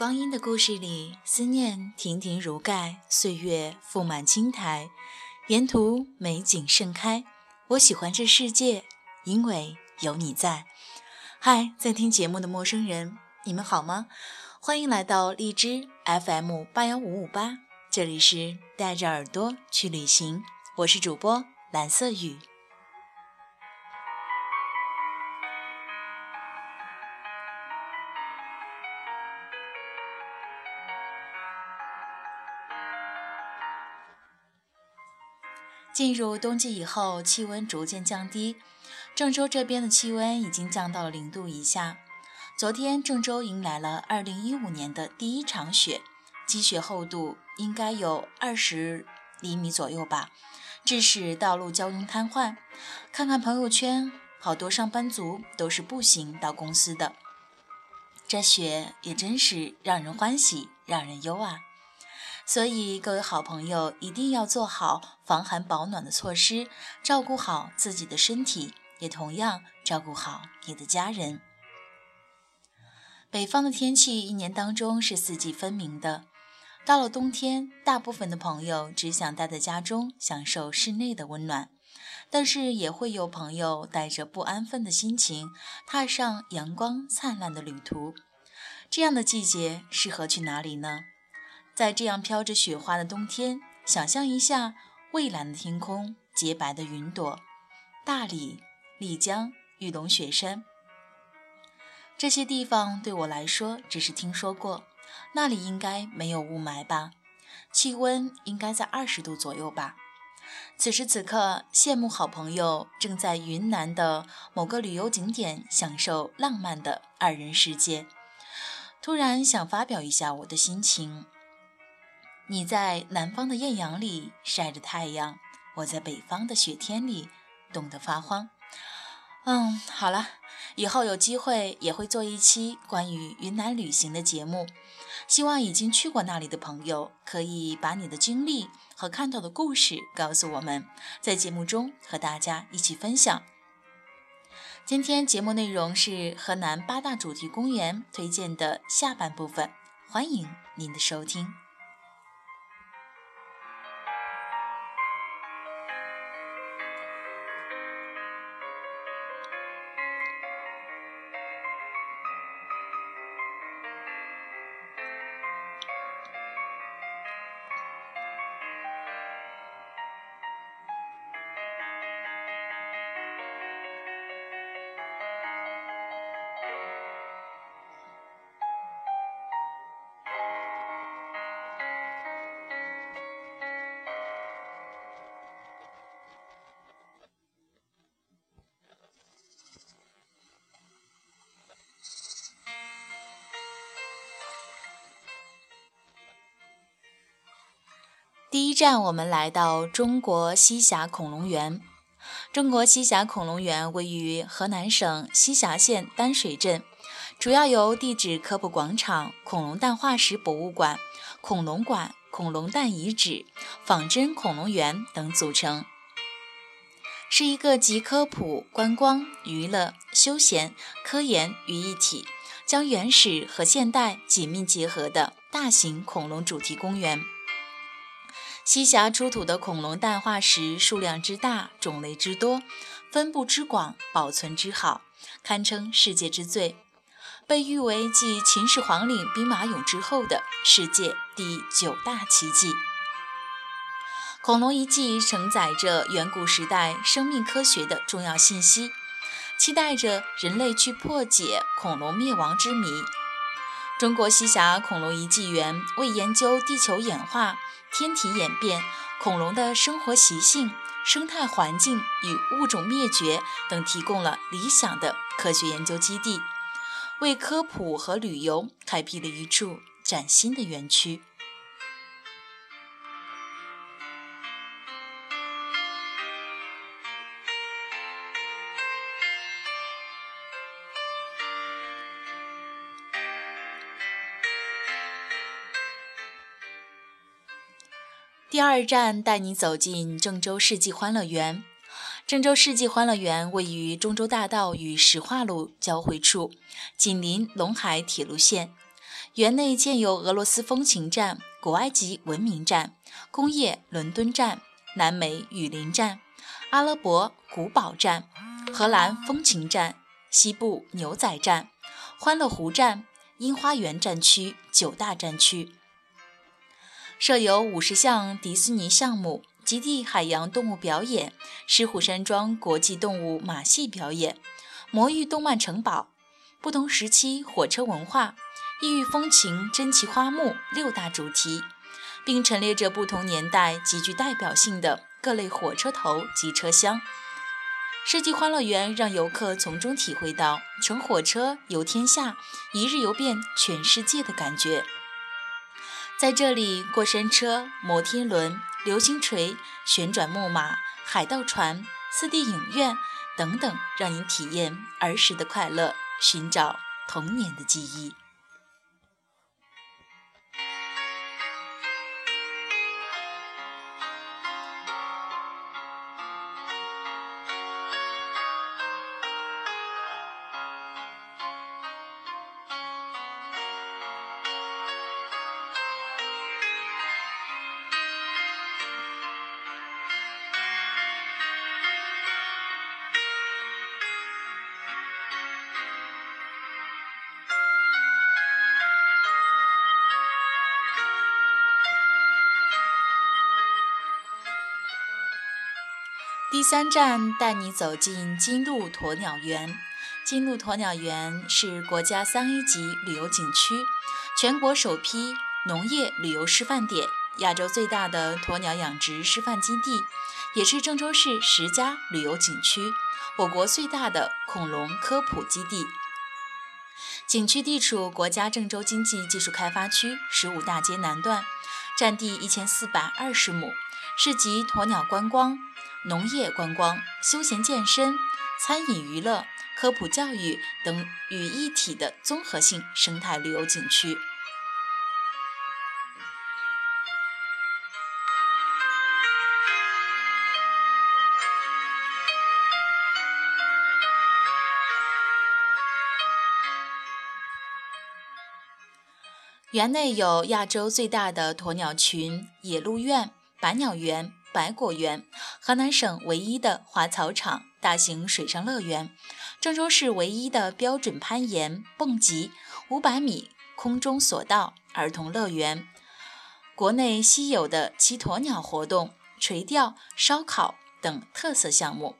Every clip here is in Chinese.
光阴的故事里，思念亭亭如盖，岁月覆满青苔，沿途美景盛开。我喜欢这世界，因为有你在。嗨，在听节目的陌生人，你们好吗？欢迎来到荔枝 FM 八幺五五八，这里是带着耳朵去旅行，我是主播蓝色雨。进入冬季以后，气温逐渐降低。郑州这边的气温已经降到了零度以下。昨天，郑州迎来了2015年的第一场雪，积雪厚度应该有二十厘米左右吧，致使道路交通瘫痪。看看朋友圈，好多上班族都是步行到公司的。这雪也真是让人欢喜，让人忧啊。所以，各位好朋友一定要做好防寒保暖的措施，照顾好自己的身体，也同样照顾好你的家人。北方的天气一年当中是四季分明的，到了冬天，大部分的朋友只想待在家中享受室内的温暖，但是也会有朋友带着不安分的心情踏上阳光灿烂的旅途。这样的季节适合去哪里呢？在这样飘着雪花的冬天，想象一下蔚蓝的天空、洁白的云朵，大理、丽江、玉龙雪山这些地方对我来说只是听说过。那里应该没有雾霾吧？气温应该在二十度左右吧？此时此刻，羡慕好朋友正在云南的某个旅游景点享受浪漫的二人世界。突然想发表一下我的心情。你在南方的艳阳里晒着太阳，我在北方的雪天里冻得发慌。嗯，好了，以后有机会也会做一期关于云南旅行的节目。希望已经去过那里的朋友可以把你的经历和看到的故事告诉我们，在节目中和大家一起分享。今天节目内容是河南八大主题公园推荐的下半部分，欢迎您的收听。第一站，我们来到中国西峡恐龙园。中国西峡恐龙园位于河南省西峡县丹水镇，主要由地质科普广场、恐龙蛋化石博物馆、恐龙馆、恐龙蛋遗址、仿真恐龙园等组成，是一个集科普、观光、娱乐、休闲、科研于一体，将原始和现代紧密结合的大型恐龙主题公园。西峡出土的恐龙蛋化石数量之大，种类之多，分布之广，保存之好，堪称世界之最，被誉为继秦始皇陵兵马俑之后的世界第九大奇迹。恐龙遗迹承载着远古时代生命科学的重要信息，期待着人类去破解恐龙灭亡之谜。中国西峡恐龙遗迹园为研究地球演化。天体演变、恐龙的生活习性、生态环境与物种灭绝等提供了理想的科学研究基地，为科普和旅游开辟了一处崭新的园区。第二站带你走进郑州世纪欢乐园。郑州世纪欢乐园位于中州大道与石化路交汇处，紧邻陇海铁路线。园内建有俄罗斯风情站、古埃及文明站、工业伦敦站、南美雨林站、阿拉伯古堡站、荷兰风情站、西部牛仔站、欢乐湖站、樱花园站区九大站区，设有五十项迪士尼项目。极地海洋动物表演、狮虎山庄国际动物马戏表演、魔域动漫城堡、不同时期火车文化、异域风情珍奇花木六大主题，并陈列着不同年代极具代表性的各类火车头及车厢。世纪欢乐园让游客从中体会到乘火车游天下、一日游遍全世界的感觉。在这里，过山车、摩天轮。流星锤、旋转木马、海盗船、四 D 影院等等，让您体验儿时的快乐，寻找童年的记忆。第三站带你走进金鹿鸵鸟园。金鹿鸵鸟园是国家三 A 级旅游景区，全国首批农业旅游示范点，亚洲最大的鸵鸟养殖示范基地，也是郑州市十佳旅游景区，我国最大的恐龙科普基地。景区地处国家郑州经济技术开发区十五大街南段，占地一千四百二十亩，是集鸵鸟观光。农业观光、休闲健身、餐饮娱乐、科普教育等于一体的综合性生态旅游景区。园内有亚洲最大的鸵鸟群野鹿苑、百鸟园。百果园，河南省唯一的滑草场、大型水上乐园，郑州市唯一的标准攀岩、蹦极、五百米空中索道儿童乐园，国内稀有的骑鸵鸟活动、垂钓、烧烤等特色项目。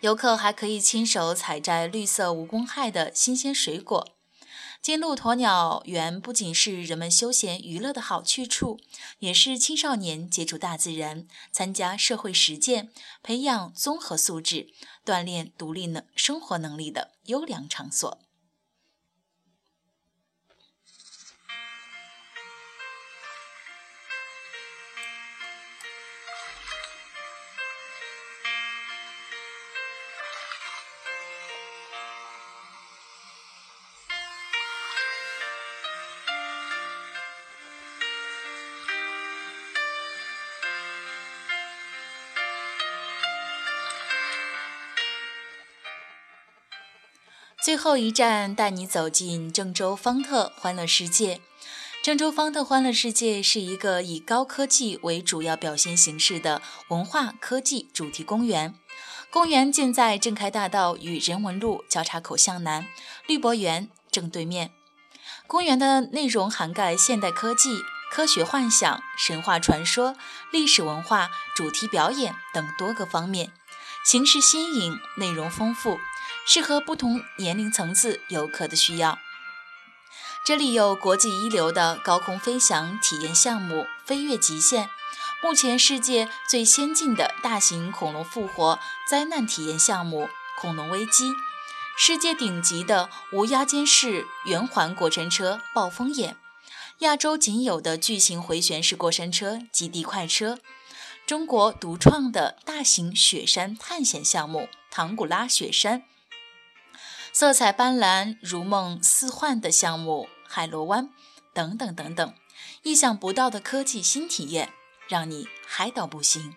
游客还可以亲手采摘绿色无公害的新鲜水果。金鹿鸵鸟园不仅是人们休闲娱乐的好去处，也是青少年接触大自然、参加社会实践、培养综合素质、锻炼独立能生活能力的优良场所。最后一站带你走进郑州方特欢乐世界。郑州方特欢乐世界是一个以高科技为主要表现形式的文化科技主题公园。公园建在郑开大道与人文路交叉口向南，绿博园正对面。公园的内容涵盖现代科技、科学幻想、神话传说、历史文化、主题表演等多个方面，形式新颖，内容丰富。适合不同年龄层次游客的需要。这里有国际一流的高空飞翔体验项目“飞跃极限”，目前世界最先进的大型恐龙复活灾难体验项目“恐龙危机”，世界顶级的无压监视圆环过山车“暴风眼”，亚洲仅有的巨型回旋式过山车“极地快车”，中国独创的大型雪山探险项目“唐古拉雪山”。色彩斑斓、如梦似幻的项目——海螺湾，等等等等，意想不到的科技新体验，让你嗨到不行。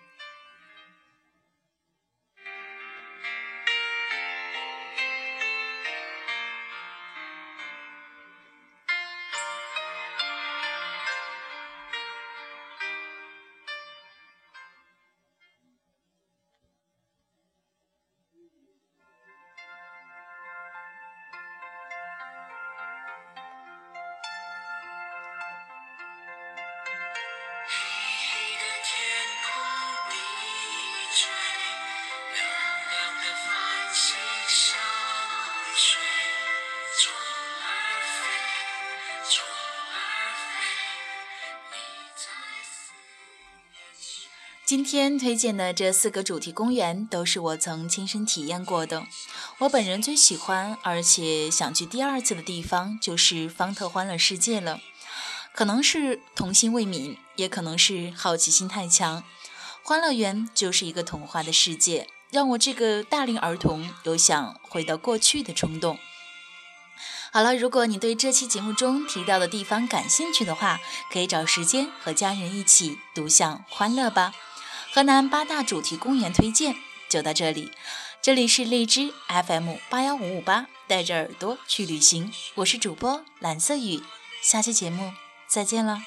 今天推荐的这四个主题公园都是我曾亲身体验过的。我本人最喜欢而且想去第二次的地方就是方特欢乐世界了。可能是童心未泯，也可能是好奇心太强。欢乐园就是一个童话的世界，让我这个大龄儿童有想回到过去的冲动。好了，如果你对这期节目中提到的地方感兴趣的话，可以找时间和家人一起独享欢乐吧。河南八大主题公园推荐就到这里，这里是荔枝 FM 八幺五五八，带着耳朵去旅行，我是主播蓝色雨，下期节目再见了。